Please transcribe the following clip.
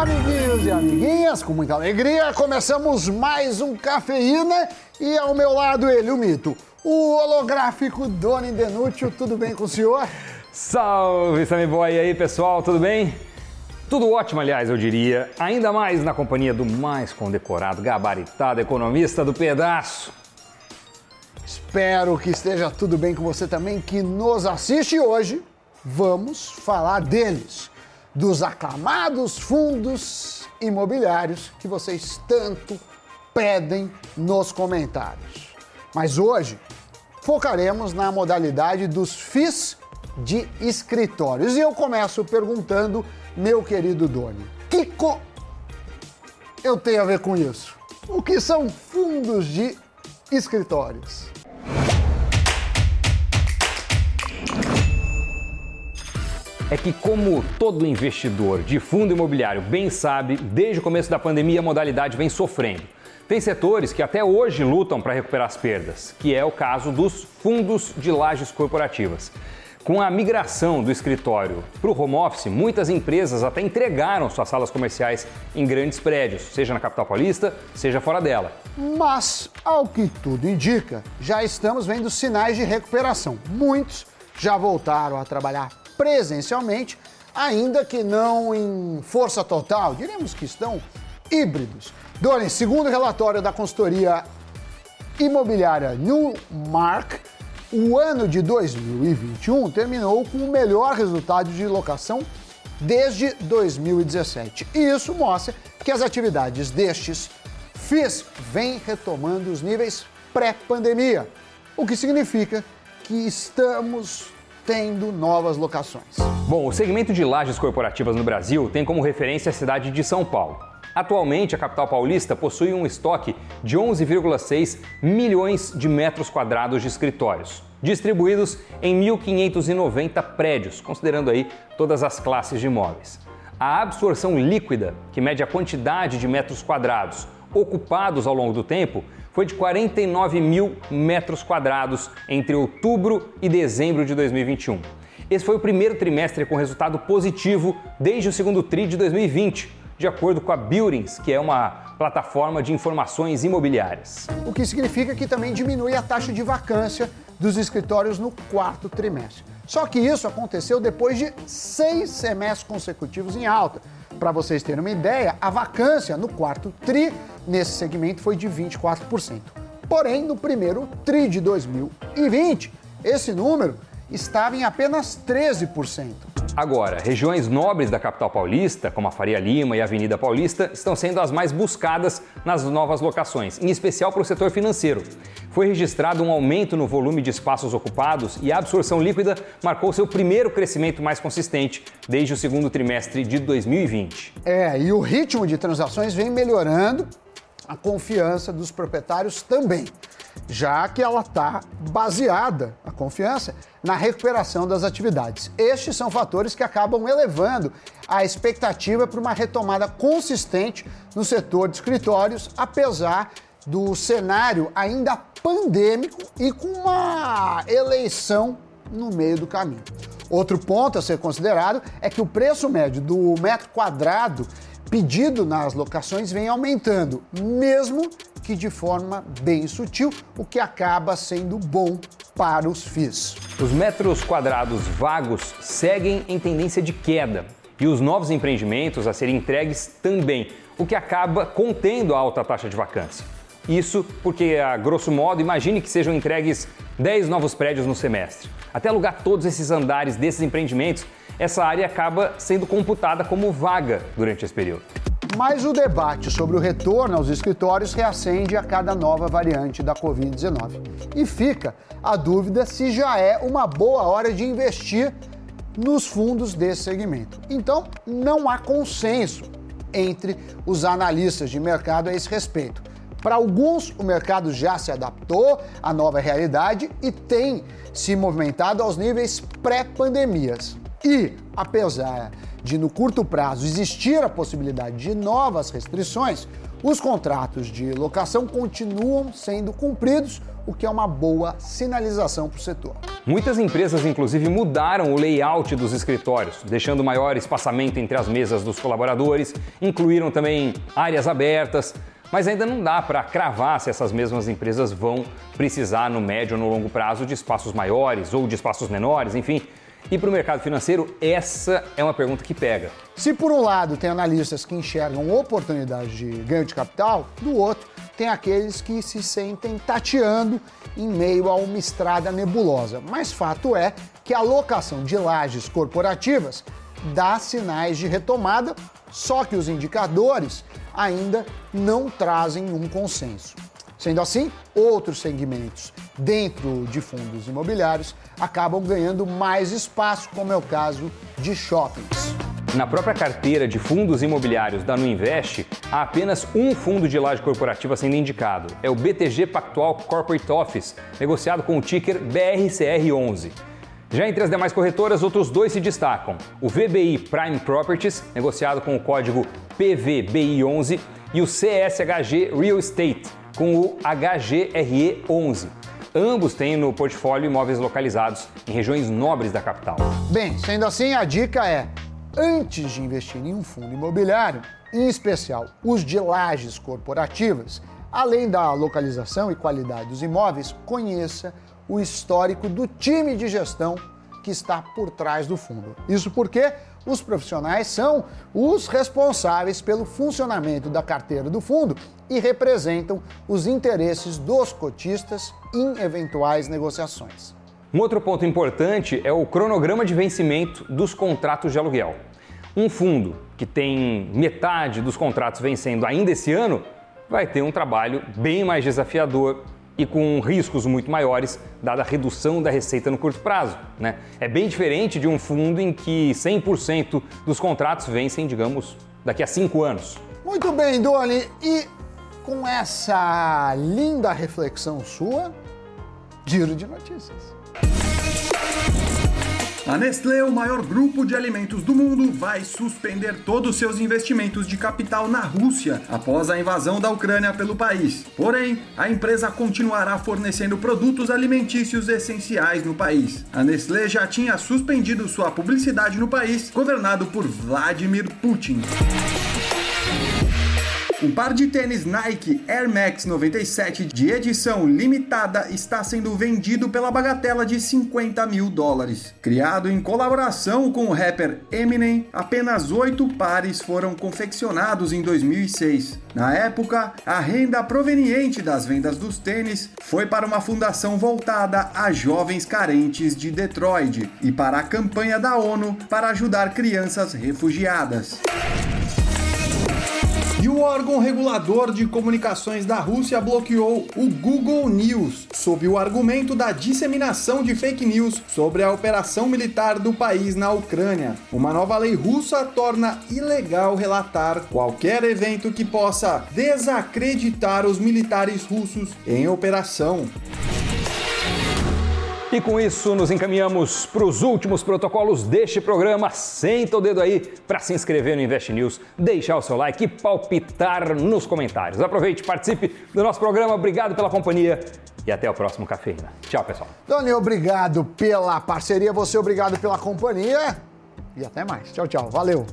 amiguinhos e amiguinhas, com muita alegria, começamos mais um Cafeína e ao meu lado ele, o mito, o holográfico Doni Denúcio. Tudo bem com o senhor? Salve, Sammy Boy! E aí, pessoal, tudo bem? Tudo ótimo, aliás, eu diria. Ainda mais na companhia do mais condecorado, gabaritado economista do pedaço. Espero que esteja tudo bem com você também que nos assiste hoje. Vamos falar deles dos aclamados fundos imobiliários que vocês tanto pedem nos comentários. Mas hoje focaremos na modalidade dos FIIs de escritórios. E eu começo perguntando, meu querido Doni, que co... eu tenho a ver com isso? O que são fundos de escritórios? É que, como todo investidor de fundo imobiliário bem sabe, desde o começo da pandemia a modalidade vem sofrendo. Tem setores que até hoje lutam para recuperar as perdas, que é o caso dos fundos de lajes corporativas. Com a migração do escritório para o home office, muitas empresas até entregaram suas salas comerciais em grandes prédios, seja na capital paulista, seja fora dela. Mas, ao que tudo indica, já estamos vendo sinais de recuperação. Muitos já voltaram a trabalhar presencialmente, ainda que não em força total, diremos que estão híbridos. Doni, segundo o relatório da consultoria imobiliária Newmark, o ano de 2021 terminou com o melhor resultado de locação desde 2017. E isso mostra que as atividades destes FIIs vêm retomando os níveis pré-pandemia, o que significa que estamos tendo novas locações. Bom, o segmento de lajes corporativas no Brasil tem como referência a cidade de São Paulo. Atualmente, a capital paulista possui um estoque de 11,6 milhões de metros quadrados de escritórios, distribuídos em 1.590 prédios, considerando aí todas as classes de imóveis. A absorção líquida, que mede a quantidade de metros quadrados ocupados ao longo do tempo, foi de 49 mil metros quadrados entre outubro e dezembro de 2021. Esse foi o primeiro trimestre com resultado positivo desde o segundo TRI de 2020, de acordo com a Buildings, que é uma plataforma de informações imobiliárias. O que significa que também diminui a taxa de vacância dos escritórios no quarto trimestre. Só que isso aconteceu depois de seis semestres consecutivos em alta. Para vocês terem uma ideia, a vacância no quarto TRI nesse segmento foi de 24%. Porém, no primeiro TRI de 2020, esse número estava em apenas 13%. Agora, regiões nobres da capital paulista, como a Faria Lima e a Avenida Paulista, estão sendo as mais buscadas nas novas locações, em especial para o setor financeiro. Foi registrado um aumento no volume de espaços ocupados e a absorção líquida marcou seu primeiro crescimento mais consistente desde o segundo trimestre de 2020. É, e o ritmo de transações vem melhorando, a confiança dos proprietários também já que ela está baseada, a confiança, na recuperação das atividades. Estes são fatores que acabam elevando a expectativa para uma retomada consistente no setor de escritórios, apesar do cenário ainda pandêmico e com uma eleição no meio do caminho. Outro ponto a ser considerado é que o preço médio do metro quadrado pedido nas locações vem aumentando, mesmo que de forma bem sutil, o que acaba sendo bom para os FIIs. Os metros quadrados vagos seguem em tendência de queda e os novos empreendimentos a serem entregues também, o que acaba contendo a alta taxa de vacância. Isso porque, a grosso modo, imagine que sejam entregues 10 novos prédios no semestre. Até alugar todos esses andares desses empreendimentos, essa área acaba sendo computada como vaga durante esse período. Mas o debate sobre o retorno aos escritórios reacende a cada nova variante da Covid-19. E fica a dúvida se já é uma boa hora de investir nos fundos desse segmento. Então, não há consenso entre os analistas de mercado a esse respeito. Para alguns, o mercado já se adaptou à nova realidade e tem se movimentado aos níveis pré-pandemias. E, apesar de no curto prazo existir a possibilidade de novas restrições, os contratos de locação continuam sendo cumpridos, o que é uma boa sinalização para o setor. Muitas empresas, inclusive, mudaram o layout dos escritórios, deixando maior espaçamento entre as mesas dos colaboradores, incluíram também áreas abertas, mas ainda não dá para cravar se essas mesmas empresas vão precisar no médio ou no longo prazo de espaços maiores ou de espaços menores, enfim. E para o mercado financeiro, essa é uma pergunta que pega. Se por um lado tem analistas que enxergam oportunidade de ganho de capital, do outro tem aqueles que se sentem tateando em meio a uma estrada nebulosa. Mas fato é que a alocação de lajes corporativas dá sinais de retomada, só que os indicadores ainda não trazem um consenso. Sendo assim, outros segmentos dentro de fundos imobiliários acabam ganhando mais espaço, como é o caso de shoppings. Na própria carteira de fundos imobiliários da Nuinvest, há apenas um fundo de laje corporativa sendo indicado. É o BTG Pactual Corporate Office, negociado com o ticker BRCR11. Já entre as demais corretoras, outros dois se destacam: o VBI Prime Properties, negociado com o código PVBI11, e o CSHG Real Estate, com o HGRE11. Ambos têm no portfólio imóveis localizados em regiões nobres da capital. Bem, sendo assim, a dica é: antes de investir em um fundo imobiliário, em especial os de lajes corporativas, além da localização e qualidade dos imóveis, conheça o histórico do time de gestão que está por trás do fundo. Isso porque os profissionais são os responsáveis pelo funcionamento da carteira do fundo e representam os interesses dos cotistas em eventuais negociações. Um outro ponto importante é o cronograma de vencimento dos contratos de aluguel. Um fundo que tem metade dos contratos vencendo ainda esse ano vai ter um trabalho bem mais desafiador e com riscos muito maiores, dada a redução da receita no curto prazo. Né? É bem diferente de um fundo em que 100% dos contratos vencem, digamos, daqui a cinco anos. Muito bem, Doni. E com essa linda reflexão sua, giro de notícias. A Nestlé, o maior grupo de alimentos do mundo, vai suspender todos seus investimentos de capital na Rússia após a invasão da Ucrânia pelo país. Porém, a empresa continuará fornecendo produtos alimentícios essenciais no país. A Nestlé já tinha suspendido sua publicidade no país, governado por Vladimir Putin. Um par de tênis Nike Air Max 97 de edição limitada está sendo vendido pela bagatela de 50 mil dólares. Criado em colaboração com o rapper Eminem, apenas oito pares foram confeccionados em 2006. Na época, a renda proveniente das vendas dos tênis foi para uma fundação voltada a jovens carentes de Detroit e para a campanha da ONU para ajudar crianças refugiadas. E o órgão regulador de comunicações da Rússia bloqueou o Google News, sob o argumento da disseminação de fake news sobre a operação militar do país na Ucrânia. Uma nova lei russa torna ilegal relatar qualquer evento que possa desacreditar os militares russos em operação. E com isso, nos encaminhamos para os últimos protocolos deste programa. Senta o dedo aí para se inscrever no Invest News, deixar o seu like e palpitar nos comentários. Aproveite, participe do nosso programa. Obrigado pela companhia e até o próximo Cafeína. Tchau, pessoal. Doni, obrigado pela parceria, você obrigado pela companhia e até mais. Tchau, tchau. Valeu.